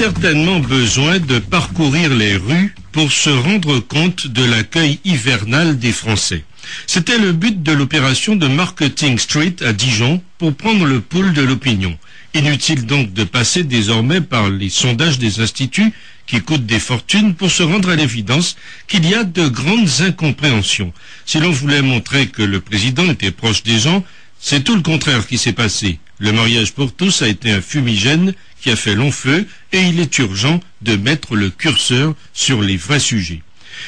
certainement besoin de parcourir les rues pour se rendre compte de l'accueil hivernal des Français. C'était le but de l'opération de Marketing Street à Dijon pour prendre le pouls de l'opinion. Inutile donc de passer désormais par les sondages des instituts qui coûtent des fortunes pour se rendre à l'évidence qu'il y a de grandes incompréhensions. Si l'on voulait montrer que le président était proche des gens, c'est tout le contraire qui s'est passé. Le mariage pour tous a été un fumigène qui a fait long feu et il est urgent de mettre le curseur sur les vrais sujets.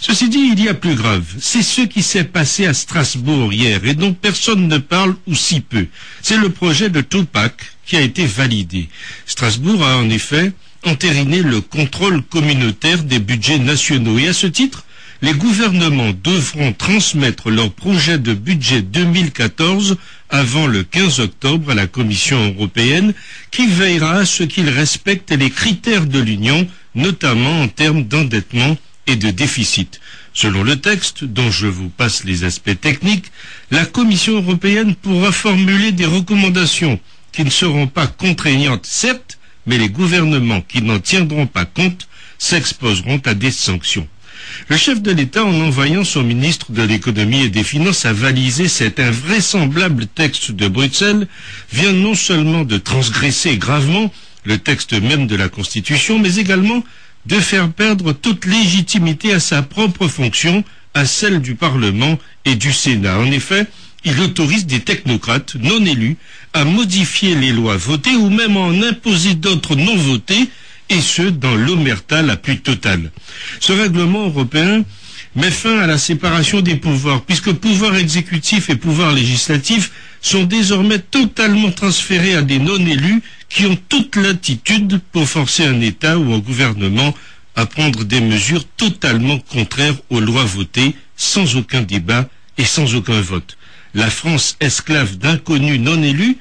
Ceci dit, il y a plus grave. C'est ce qui s'est passé à Strasbourg hier et dont personne ne parle ou si peu. C'est le projet de Tupac qui a été validé. Strasbourg a en effet entériné le contrôle communautaire des budgets nationaux et à ce titre, les gouvernements devront transmettre leur projet de budget 2014 avant le 15 octobre à la Commission européenne qui veillera à ce qu'ils respectent les critères de l'Union, notamment en termes d'endettement et de déficit. Selon le texte, dont je vous passe les aspects techniques, la Commission européenne pourra formuler des recommandations qui ne seront pas contraignantes, certes, mais les gouvernements qui n'en tiendront pas compte s'exposeront à des sanctions. Le chef de l'État, en envoyant son ministre de l'économie et des finances à valiser cet invraisemblable texte de Bruxelles, vient non seulement de transgresser gravement le texte même de la Constitution, mais également de faire perdre toute légitimité à sa propre fonction, à celle du Parlement et du Sénat. En effet, il autorise des technocrates non élus à modifier les lois votées ou même à en imposer d'autres non votées, et ce, dans l'omerta la plus totale. Ce règlement européen met fin à la séparation des pouvoirs, puisque pouvoir exécutif et pouvoir législatif sont désormais totalement transférés à des non-élus qui ont toute l'attitude pour forcer un État ou un gouvernement à prendre des mesures totalement contraires aux lois votées, sans aucun débat et sans aucun vote. La France esclave d'inconnus non élus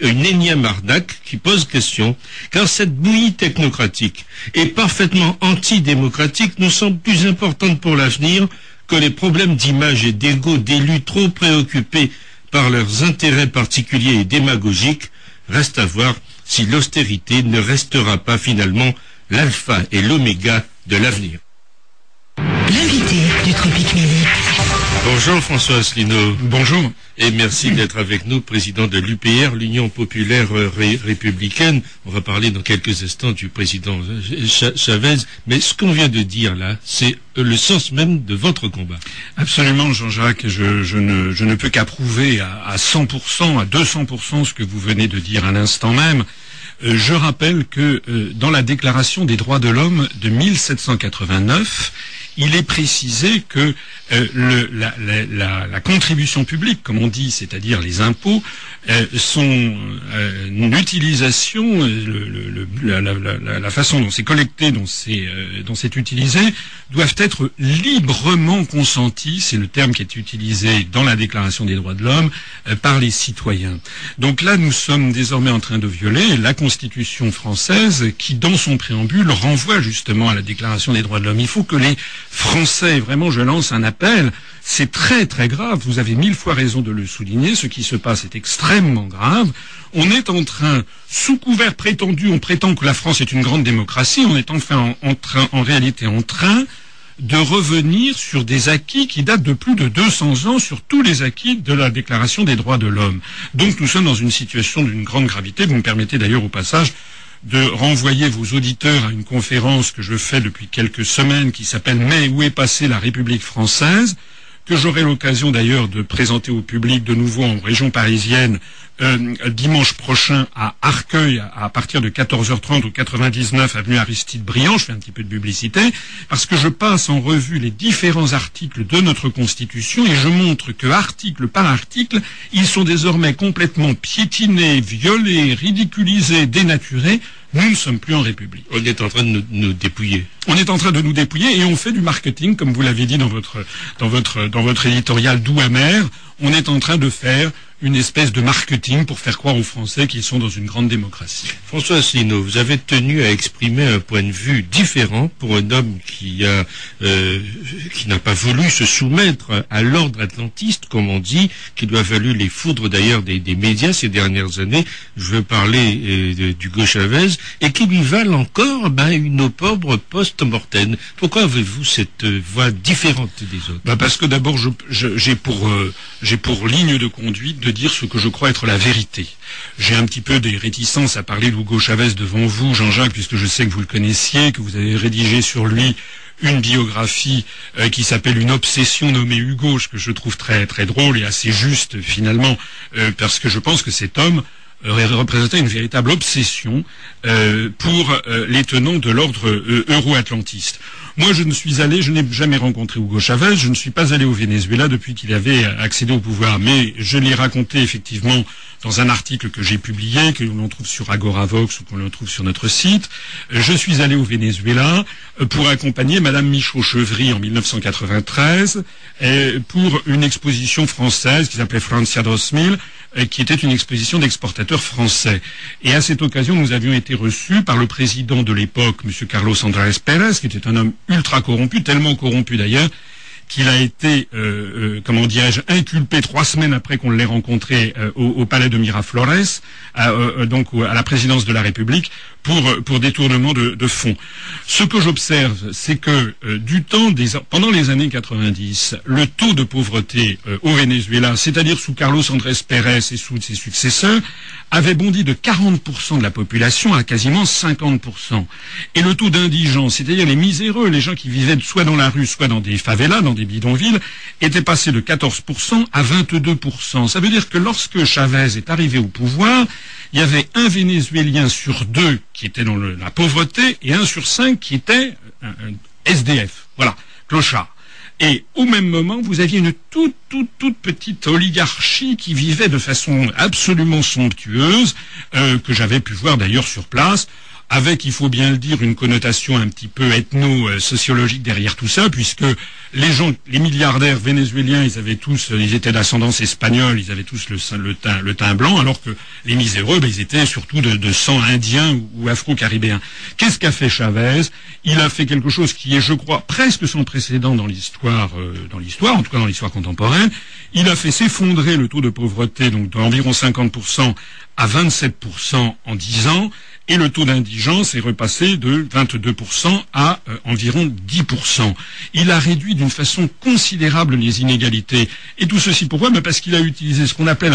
une énième arnaque qui pose question, car cette bouillie technocratique et parfaitement antidémocratique nous semble plus importante pour l'avenir que les problèmes d'image et d'ego d'élus trop préoccupés par leurs intérêts particuliers et démagogiques. Reste à voir si l'austérité ne restera pas finalement l'alpha et l'oméga de l'avenir. Bonjour François Asselineau. Bonjour. Et merci d'être avec nous, président de l'UPR, l'Union populaire républicaine. On va parler dans quelques instants du président Chavez. Mais ce qu'on vient de dire là, c'est le sens même de votre combat. Absolument, Jean-Jacques. Je, ne, peux qu'approuver à, à 100%, à 200% ce que vous venez de dire à l'instant même. Euh, je rappelle que euh, dans la Déclaration des droits de l'homme de 1789, il est précisé que euh, la, contribution publique, comme on dit, c'est-à-dire les impôts, euh, son euh, utilisation, la, façon dont c'est collecté, dont c'est utilisé, doivent être librement consentis. C'est le terme qui est utilisé dans la Déclaration des droits de l'homme par les citoyens. Donc là, nous sommes désormais en train de violer la Constitution française, qui, dans son préambule, renvoie justement à la Déclaration des droits de l'homme. Il faut que les Français, vraiment, je lance un appel, c'est très très grave, vous avez mille fois raison de le souligner, ce qui se passe est extrêmement grave. On est en train, sous couvert prétendu, on prétend que la France est une grande démocratie, on est enfin en, train, en réalité en train de revenir sur des acquis qui datent de plus de 200 ans, sur tous les acquis de la Déclaration des droits de l'homme. Donc nous sommes dans une situation d'une grande gravité. Vous me permettez d'ailleurs au passage de renvoyer vos auditeurs à une conférence que je fais depuis quelques semaines qui s'appelle Mais où est passée la République française? Que j'aurai l'occasion d'ailleurs de présenter au public de nouveau en région parisienne euh, dimanche prochain à Arcueil à partir de 14h30 au 99 avenue Aristide Briand. Je fais un petit peu de publicité parce que je passe en revue les différents articles de notre Constitution et je montre que article par article, ils sont désormais complètement piétinés, violés, ridiculisés, dénaturés nous ne sommes plus en République. On est en train de nous, dépouiller. On est en train de nous dépouiller et on fait du marketing, comme vous l'avez dit dans votre, dans votre, dans votre éditorial doux amer. on est en train de faire une espèce de marketing pour faire croire aux Français qu'ils sont dans une grande démocratie. François Asselineau, vous avez tenu à exprimer un point de vue différent pour un homme qui a euh, qui n'a pas voulu se soumettre à l'ordre atlantiste, comme on dit, qui lui a valu les foudres d'ailleurs des, médias ces dernières années. Je veux parler euh, d'Hugo Chavez et qui lui valent encore ben, une opprobre post-mortem. Pourquoi avez-vous cette euh, voix différente des autres? Ben Parce que d'abord, j'ai pour, euh, j'ai pour ligne de conduite de dire ce que je crois être la vérité. J'ai un petit peu des réticences à parler d'Hugo Chavez devant vous, Jean-Jacques, puisque je sais que vous le connaissiez, que vous avez rédigé sur lui une biographie euh, qui s'appelle Une obsession nommée Hugo, ce que je trouve très très drôle et assez juste finalement, euh, parce que je pense que cet homme représentait une véritable obsession pour les tenants de l'ordre euro-atlantiste. Moi, je ne suis allé, je n'ai jamais rencontré Hugo Chavez, je ne suis pas allé au Venezuela depuis qu'il avait accédé au pouvoir, mais je l'ai raconté effectivement dans un article que j'ai publié, que l'on trouve sur Agoravox ou qu'on trouve sur notre site. Je suis allé au Venezuela euh, pour accompagner Madame Michaud-Chevry en 1993 pour une exposition française qui s'appelait Francia 2000, euh, qui était une exposition d'exportateurs français. Et à cette occasion, nous avions été reçus par le président de l'époque, M. Carlos Andrés Pérez, qui était un homme ultra corrompu, tellement corrompu d'ailleurs, qu'il a été, euh, euh, comment dirais-je, inculpé trois semaines après qu'on l'ait rencontré euh, au, palais de Miraflores, donc à la présidence de la République, pour, pour détournement de, de fonds. Ce que j'observe, c'est que du temps des, pendant les années 90, le taux de pauvreté au Venezuela, c'est-à-dire sous Carlos Andrés Pérez et sous ses successeurs, avait bondi de 40% de la population à quasiment 50%. Et le taux d'indigence, c'est-à-dire les miséreux, les gens qui vivaient soit dans la rue, soit dans des favelas, dans des bidonvilles, était passé de 14% à 22%. Ça veut dire que lorsque Chavez est arrivé au pouvoir, il y avait un Vénézuélien sur deux qui était dans la pauvreté et un sur cinq qui était un, SDF. Voilà, clochard. Et au même moment, vous aviez une toute, toute, toute petite oligarchie qui vivait de façon absolument somptueuse, euh, que j'avais pu voir d'ailleurs sur place avec, il faut bien le dire, une connotation un petit peu ethno-sociologique derrière tout ça, puisque les gens, les milliardaires vénézuéliens, ils avaient tous, ils étaient d'ascendance espagnole, ils avaient tous le, teint, blanc, alors que les miséreux, ben, ils étaient surtout de, sang indien ou, afro-caribéen. Qu'est-ce qu'a fait Chavez? Il a fait quelque chose qui est, je crois, presque sans précédent dans l'histoire, euh, dans l'histoire, en tout cas dans l'histoire contemporaine. Il a fait s'effondrer le taux de pauvreté, donc d'environ 50% à 27% en 10 ans, et le taux d'indigence est repassé de 22% à euh, environ 10%. Il a réduit d'une façon considérable les inégalités. Et tout ceci pourquoi? Ben Parce qu'il a utilisé ce qu'on appelle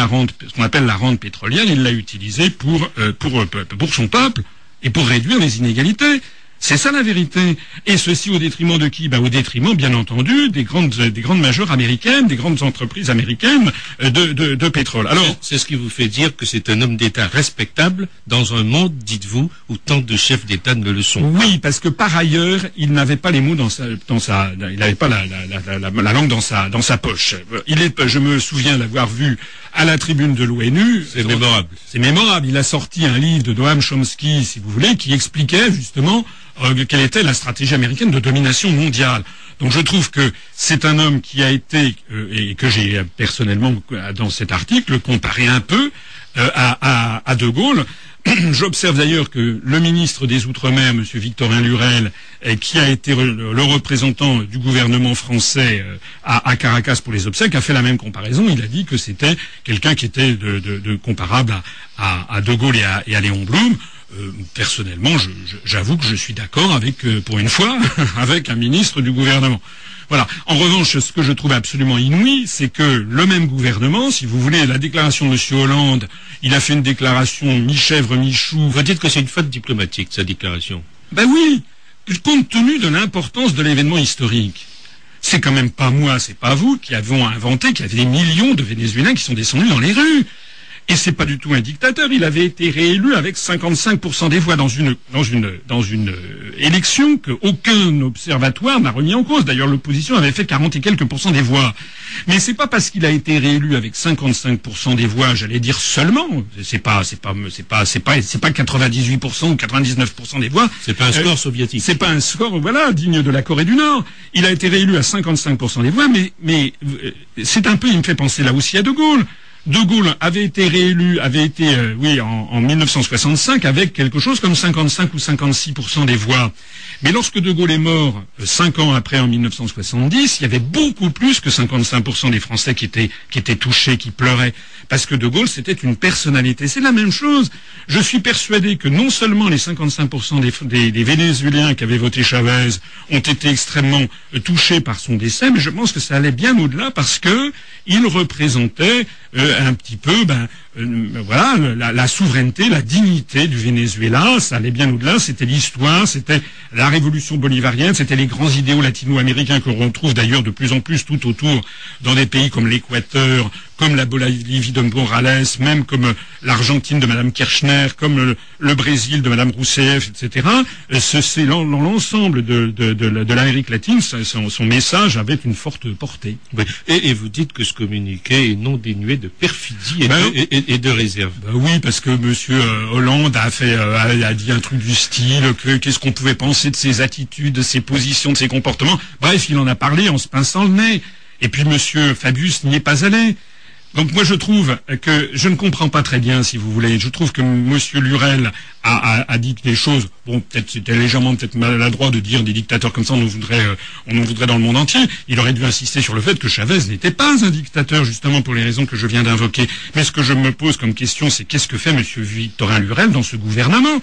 appelle la rente pétrolière, il l'a utilisé pour, euh, pour, euh, pour son peuple et pour réduire les inégalités. C'est ça la vérité. Et ceci au détriment de qui? Ben, Au détriment, bien entendu, des grandes, des grandes majeures américaines, des grandes entreprises américaines euh, de, de, de pétrole. Alors, c'est ce qui vous fait dire que c'est un homme d'État respectable dans un monde, dites-vous, où tant de chefs d'État ne le sont Oui, parce que par ailleurs, il n'avait pas les mots dans sa, dans sa il n'avait pas la, la, la, la, langue dans sa, dans sa poche. Il est, je me souviens l'avoir vu à la tribune de l'ONU. C'est mémorable. C'est mémorable. Il a sorti un livre de Noam Chomsky, si vous voulez, qui expliquait justement euh, quelle était la stratégie américaine de domination mondiale. Donc je trouve que c'est un homme qui a été, euh, et que j'ai personnellement dans cet article comparé un peu euh, à, à, De Gaulle. J'observe d'ailleurs que le ministre des Outre-mer, M. Victorin Lurel, qui a été le représentant du gouvernement français à, Caracas pour les obsèques, a fait la même comparaison. Il a dit que c'était quelqu'un qui était de, comparable à, De Gaulle et à, et à Léon Blum. Euh, personnellement, j'avoue que je suis d'accord avec, euh, pour une fois, avec un ministre du gouvernement. Voilà. En revanche, ce que je trouve absolument inouï, c'est que le même gouvernement, si vous voulez, la déclaration de M. Hollande, il a fait une déclaration mi-chèvre, mi-chou. Vous dites que c'est une faute diplomatique, sa déclaration. Ben oui, compte tenu de l'importance de l'événement historique. C'est quand même pas moi, c'est pas vous qui avons inventé qu'il y avait des millions de Vénézuéliens qui sont descendus dans les rues. Et c'est pas du tout un dictateur. Il avait été réélu avec 55% des voix dans une dans une dans une euh, élection qu'aucun observatoire n'a remis en cause. D'ailleurs, l'opposition avait fait 40 et quelques pourcents des voix. Mais c'est pas parce qu'il a été réélu avec 55% des voix, j'allais dire seulement. C'est pas c'est pas c'est pas c'est pas c'est pas 98% ou 99% des voix. C'est pas un score soviétique. C'est pas un score voilà digne de la Corée du Nord. Il a été réélu à 55% des voix, mais mais euh, c'est un peu il me fait penser là aussi à De Gaulle. De Gaulle avait été réélu, avait été, euh, oui, en, en, 1965 avec quelque chose comme 55 ou 56% des voix. Mais lorsque De Gaulle est mort, euh, cinq ans après, en 1970, il y avait beaucoup plus que 55% des Français qui étaient, touchés, qui pleuraient. Parce que De Gaulle, c'était une personnalité. C'est la même chose. Je suis persuadé que non seulement les 55% des, des, Vénézuéliens qui avaient voté Chavez ont été extrêmement euh, touchés par son décès, mais je pense que ça allait bien au-delà parce que il représentait un petit peu, ben, voilà, la, la, souveraineté, la dignité du Venezuela. Ça allait bien au-delà. C'était l'histoire, c'était la révolution bolivarienne, c'était les grands idéaux latino-américains que l'on retrouve d'ailleurs de plus en plus tout autour dans des pays comme l'Équateur, comme la Bolivie de Morales, même comme euh, l'Argentine de Madame Kirchner, comme le, le, Brésil de Madame Rousseff, etc. C'est l'ensemble de, de, de, de l'Amérique latine, son, son, message avait une forte portée. Et, et, vous dites que ce communiqué est non dénué de perfidie et, ben, et, et de, réserve. Ben oui, parce que Monsieur euh, Hollande a fait, euh, a, dit un truc du style que qu'est-ce qu'on pouvait penser de ses attitudes, de ses positions, de ses comportements. Bref, il en a parlé en se pinçant le nez. Et puis Monsieur Fabius n'y est pas allé. Donc moi je trouve que je ne comprends pas très bien, si vous voulez. Je trouve que M. Lurel a, a, a, dit des choses. Bon, peut-être c'était légèrement peut-être maladroit de dire des dictateurs comme ça. On en voudrait, euh, on en voudrait dans le monde entier. Il aurait dû insister sur le fait que Chavez n'était pas un dictateur, justement pour les raisons que je viens d'invoquer. Mais ce que je me pose comme question, c'est qu'est-ce que fait M. Victorin Lurel dans ce gouvernement?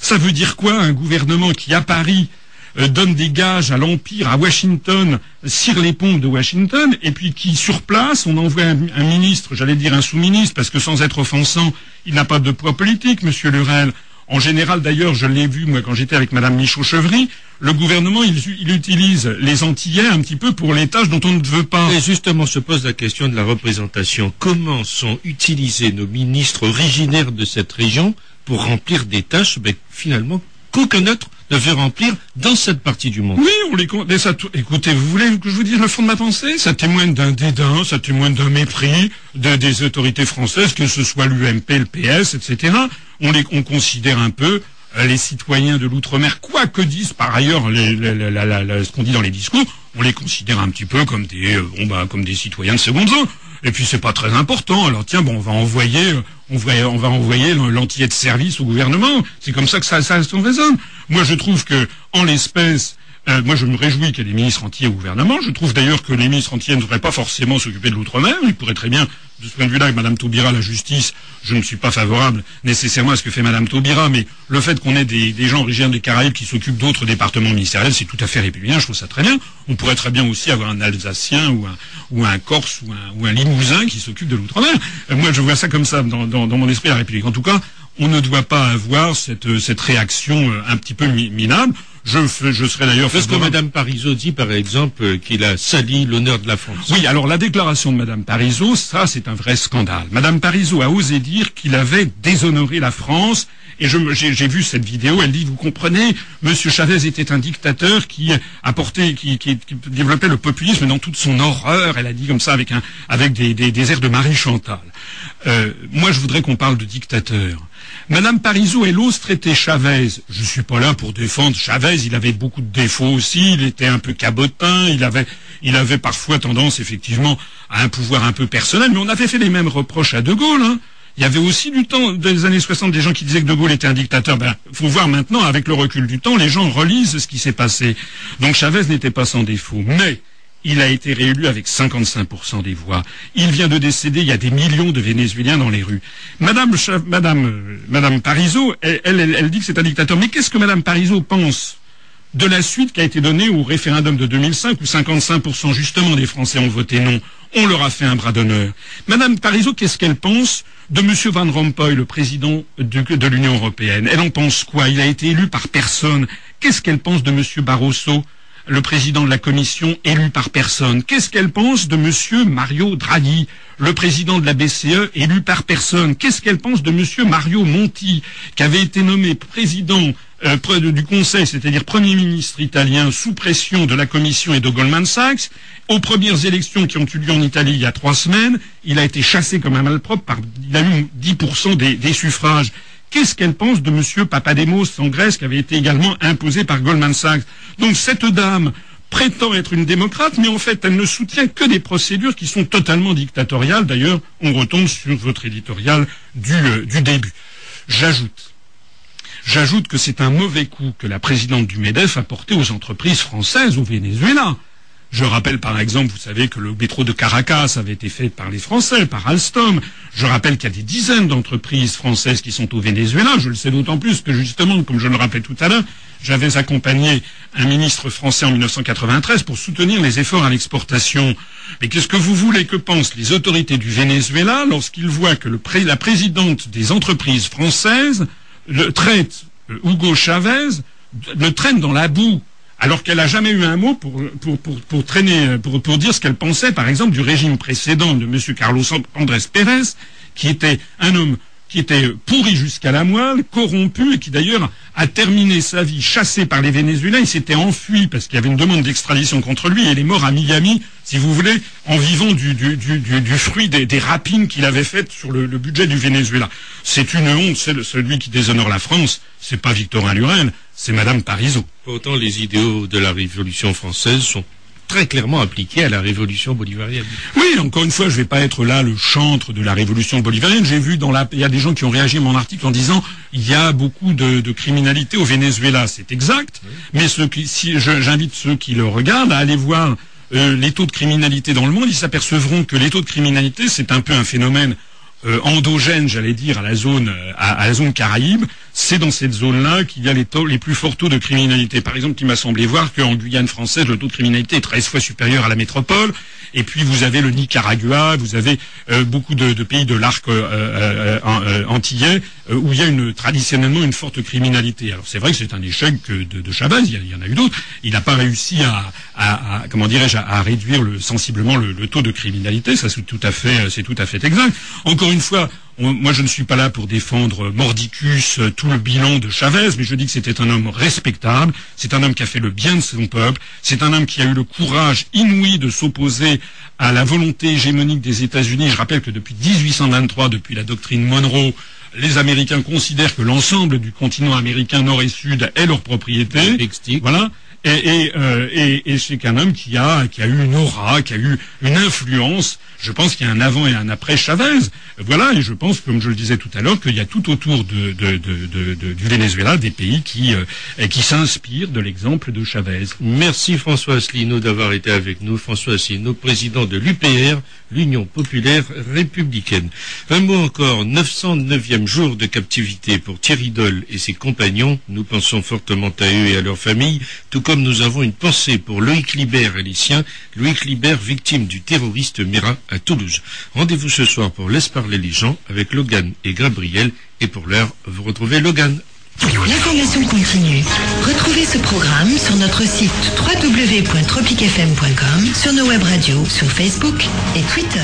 Ça veut dire quoi un gouvernement qui à Paris donne des gages à l'Empire, à Washington, cire les pompes de Washington, et puis qui, sur place, on envoie un, un ministre, j'allais dire un sous-ministre, parce que sans être offensant, il n'a pas de poids politique, Monsieur Lurel. En général, d'ailleurs, je l'ai vu, moi, quand j'étais avec Madame Michaud-Chevry, le gouvernement, il, il, utilise les Antillais un petit peu pour les tâches dont on ne veut pas. Et justement, se pose la question de la représentation. Comment sont utilisés nos ministres originaires de cette région pour remplir des tâches, ben, finalement, qu'aucun autre ne veut remplir dans cette partie du monde. Oui, on les ça, écoutez, vous voulez que je vous dise le fond de ma pensée? Ça témoigne d'un dédain, ça témoigne d'un mépris de, des autorités françaises, que ce soit l'UMP, le PS, etc. On les, on considère un peu euh, les citoyens de l'outre-mer, quoi que disent par ailleurs la, ce qu'on dit dans les discours, on les considère un petit peu comme des, euh, bon bah, comme des citoyens de seconde zone. Et puis c'est pas très important. Alors tiens, bon, on va envoyer, on va, envoyer l'antillais de service au gouvernement. C'est comme ça que ça, ça, ça résonne. Moi, je trouve que, en l'espèce, euh, moi, je me réjouis qu'il y ait des ministres entiers au gouvernement. Je trouve d'ailleurs que les ministres entiers ne devraient pas forcément s'occuper de l'outre-mer. Ils pourraient très bien, de ce point de vue-là, avec Madame Taubira, la justice, je ne suis pas favorable nécessairement à ce que fait Madame Taubira, mais le fait qu'on ait des, gens originaires des Caraïbes qui s'occupent d'autres départements ministériels, c'est tout à fait républicain. Je trouve ça très bien. On pourrait très bien aussi avoir un Alsacien ou un, Corse ou un, ou un Limousin qui s'occupe de l'outre-mer. Euh, moi, je vois ça comme ça dans, mon esprit la République. En tout cas, on ne doit pas avoir cette, cette réaction euh, un petit peu minable. Je, je serais d'ailleurs. Parce que Madame Parizeau dit, par exemple, qu'il a sali l'honneur de la France. Oui, alors la déclaration de Madame Parizeau, ça, c'est un vrai scandale. Madame Parizeau a osé dire qu'il avait déshonoré la France. Et j'ai vu cette vidéo, elle dit, vous comprenez, Monsieur Chavez était un dictateur qui apportait, qui, qui, qui, développait le populisme dans toute son horreur. Elle a dit comme ça avec un, avec des, des, des airs de Marie Chantal. Euh, moi, je voudrais qu'on parle de dictateur. Madame Parizeau, elle ose traiter Chavez. Je suis pas là pour défendre Chavez. Il avait beaucoup de défauts aussi. Il était un peu cabotin. Il avait, il avait parfois tendance, effectivement, à un pouvoir un peu personnel. Mais on avait fait les mêmes reproches à De Gaulle. Hein. Il y avait aussi du temps, des années 60, des gens qui disaient que De Gaulle était un dictateur. Ben, faut voir maintenant, avec le recul du temps, les gens relisent ce qui s'est passé. Donc Chavez n'était pas sans défaut. Mais, il a été réélu avec 55% des voix. Il vient de décéder, il y a des millions de Vénézuéliens dans les rues. Madame, Madame, Madame Parizeau, elle, elle, dit que c'est un dictateur. Mais qu'est-ce que Madame Parizeau pense de la suite qui a été donnée au référendum de 2005 où 55% justement des Français ont voté non? On leur a fait un bras d'honneur. Madame Parizeau, qu'est-ce qu'elle pense de Monsieur Van Rompuy, le président de, de l'Union européenne? Elle en pense quoi? Il a été élu par personne. Qu'est-ce qu'elle pense de Monsieur Barroso le président de la commission élu par personne. Qu'est-ce qu'elle pense de Monsieur Mario Draghi, le président de la BCE élu par personne? Qu'est-ce qu'elle pense de Monsieur Mario Monti, qui avait été nommé président euh, du Conseil, c'est-à-dire Premier ministre italien sous pression de la Commission et de Goldman Sachs? Aux premières élections qui ont eu lieu en Italie il y a trois semaines, il a été chassé comme un malpropre par, il a eu 10% des, des suffrages. Qu'est-ce qu'elle pense de M. Papademos en Grèce qui avait été également imposé par Goldman Sachs? Donc cette dame prétend être une démocrate, mais en fait elle ne soutient que des procédures qui sont totalement dictatoriales. D'ailleurs, on retombe sur votre éditorial du, euh, début. J'ajoute. J'ajoute que c'est un mauvais coup que la présidente du MEDEF a porté aux entreprises françaises au Venezuela. Je rappelle par exemple, vous savez que le métro de Caracas avait été fait par les Français, par Alstom. Je rappelle qu'il y a des dizaines d'entreprises françaises qui sont au Venezuela. Je le sais d'autant plus que justement, comme je le rappelais tout à l'heure, j'avais accompagné un ministre français en 1993 pour soutenir les efforts à l'exportation. Mais qu'est-ce que vous voulez que pensent les autorités du Venezuela lorsqu'ils voient que la présidente des entreprises françaises traite, euh, Hugo Chavez, le traîne dans la boue? Alors qu'elle n'a jamais eu un mot pour, traîner, pour, dire ce qu'elle pensait, par exemple, du régime précédent de M. Carlos Andrés Pérez, qui était un homme qui était pourri jusqu'à la moelle, corrompu, et qui d'ailleurs a terminé sa vie chassé par les Vénézuéliens. Il s'était enfui parce qu'il y avait une demande d'extradition contre lui, et il est mort à Miami, si vous voulez, en vivant du, fruit des, rapines qu'il avait faites sur le, le, budget du Venezuela. C'est une honte, c'est celui qui déshonore la France, c'est pas Victorin Lurel, c'est Madame Parisot. Pourtant, les idéaux de la Révolution française sont très clairement appliqués à la révolution bolivarienne. Oui, encore une fois, je ne vais pas être là le chantre de la révolution bolivarienne. J'ai vu dans la, il y a des gens qui ont réagi à mon article en disant il y a beaucoup de, de criminalité au Venezuela. C'est exact, oui. mais ceux qui, si, j'invite ceux qui le regardent à aller voir euh, les taux de criminalité dans le monde. Ils s'apercevront que les taux de criminalité, c'est un peu un phénomène euh, endogène, j'allais dire, à la zone, à, à la zone Caraïbe, c'est dans cette zone-là qu'il y a les, les plus forts taux de criminalité. Par exemple, il m'a semblé voir qu'en Guyane française, le taux de criminalité est 13 fois supérieur à la métropole. Et puis, vous avez le Nicaragua, vous avez euh, beaucoup de, de, pays de l'arc euh, euh, euh antillais où il y a une, traditionnellement une forte criminalité. Alors, c'est vrai que c'est un échec de, de Chavez, il y, a, il y, en a eu d'autres. Il n'a pas réussi à, à, à comment dirais-je, à, réduire le, sensiblement le, le, taux de criminalité. Ça, c'est tout à fait, c'est tout à fait exact. Encore une fois, moi, je ne suis pas là pour défendre Mordicus, tout le bilan de Chavez, mais je dis que c'était un homme respectable, c'est un homme qui a fait le bien de son peuple, c'est un homme qui a eu le courage inouï de s'opposer à la volonté hégémonique des États-Unis. Je rappelle que depuis 1823, depuis la doctrine Monroe, les Américains considèrent que l'ensemble du continent américain nord et sud est leur propriété. Voilà. Et, euh, et, et c'est qu'un homme qui a, qui a eu une aura, qui a eu une influence. Je pense qu'il y a un avant et un après Chavez. Voilà, et je pense, comme je le disais tout à l'heure, qu'il y a tout autour de, de, de, du Venezuela des pays qui, euh, qui s'inspirent de l'exemple de Chavez. Merci François Asselineau d'avoir été avec nous. François Asselineau, président de l'UPR, l'Union populaire républicaine. Un mot encore, 909e jour de captivité pour Thierry Doll et ses compagnons. Nous pensons fortement à eux et à leurs familles, tout comme nous avons une pensée pour Loïc Libert et les siens, Loïc Libert victime du terroriste Mera à Toulouse. Rendez-vous ce soir pour Laisse parler les gens avec Logan et Gabriel et pour l'heure, vous retrouvez Logan. L'information continue. Retrouvez ce programme sur notre site www.tropicfm.com, sur nos web radios, sur Facebook et Twitter.